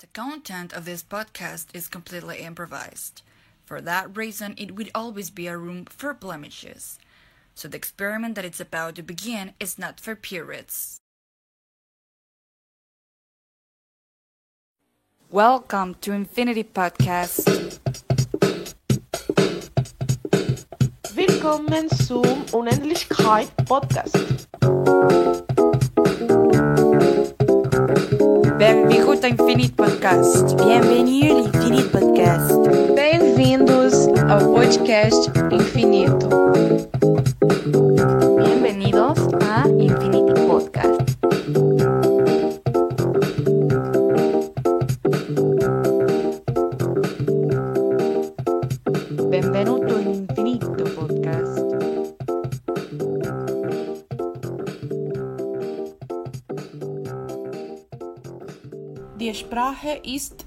The content of this podcast is completely improvised. For that reason, it would always be a room for blemishes. So the experiment that it's about to begin is not for purists. Welcome to Infinity Podcast. Willkommen zum Unendlichkeit Podcast. Benvingut ao Infinite Podcast. Bienvenue ao Infinite Podcast. Bem-vindos ao podcast Infinito. Sprache ist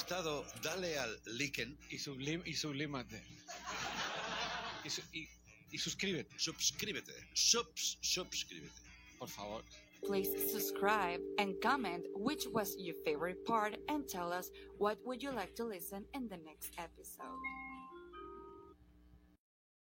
gustado, dale al liken, y, sublim, y sublímate. Y, su- y- y suscríbete, suscríbete, subs, suscríbete. por favor. Please subscribe and comment which was your favorite part and tell us what would you like to listen in the next episode.